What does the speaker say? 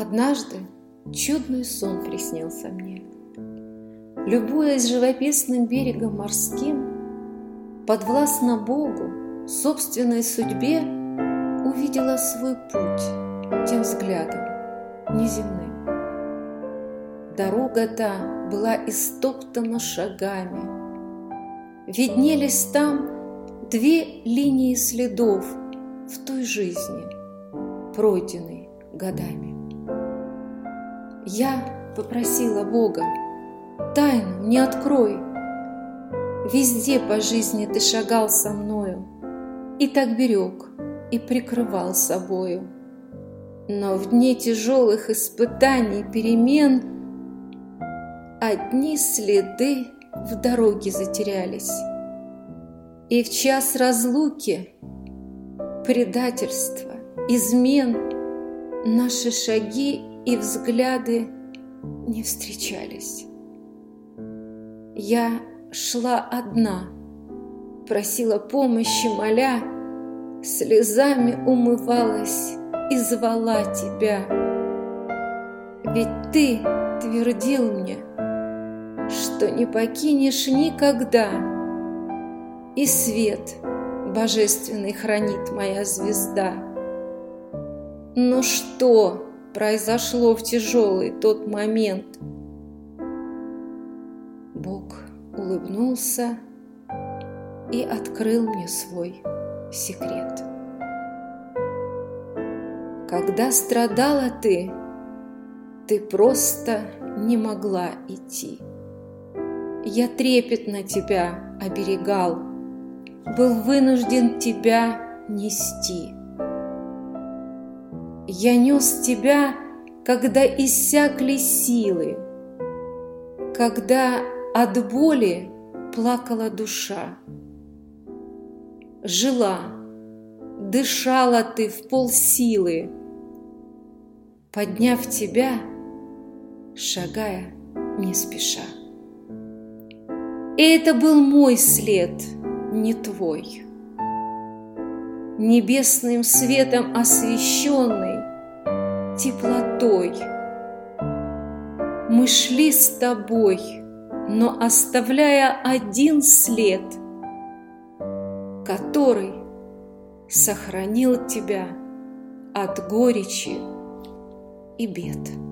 Однажды чудный сон приснился мне. Любуясь живописным берегом морским, Подвластно Богу, собственной судьбе, Увидела свой путь тем взглядом неземным. Дорога та была истоптана шагами. Виднелись там две линии следов В той жизни, пройденной годами. Я попросила Бога, тайну не открой. Везде по жизни ты шагал со мною, И так берег, и прикрывал собою. Но в дни тяжелых испытаний, перемен Одни следы в дороге затерялись. И в час разлуки, предательства, измен Наши шаги и взгляды не встречались. Я шла одна, просила помощи, моля, Слезами умывалась и звала тебя. Ведь ты твердил мне, что не покинешь никогда, И свет божественный хранит моя звезда. Но что произошло в тяжелый тот момент? Бог улыбнулся и открыл мне свой секрет. Когда страдала ты, ты просто не могла идти. Я трепетно тебя оберегал, был вынужден тебя нести. Я нес тебя, когда иссякли силы, когда от боли плакала душа. Жила, дышала ты в полсилы, подняв тебя, шагая не спеша. И это был мой след, не твой небесным светом освещенный, теплотой. Мы шли с тобой, но оставляя один след, который сохранил тебя от горечи и бед.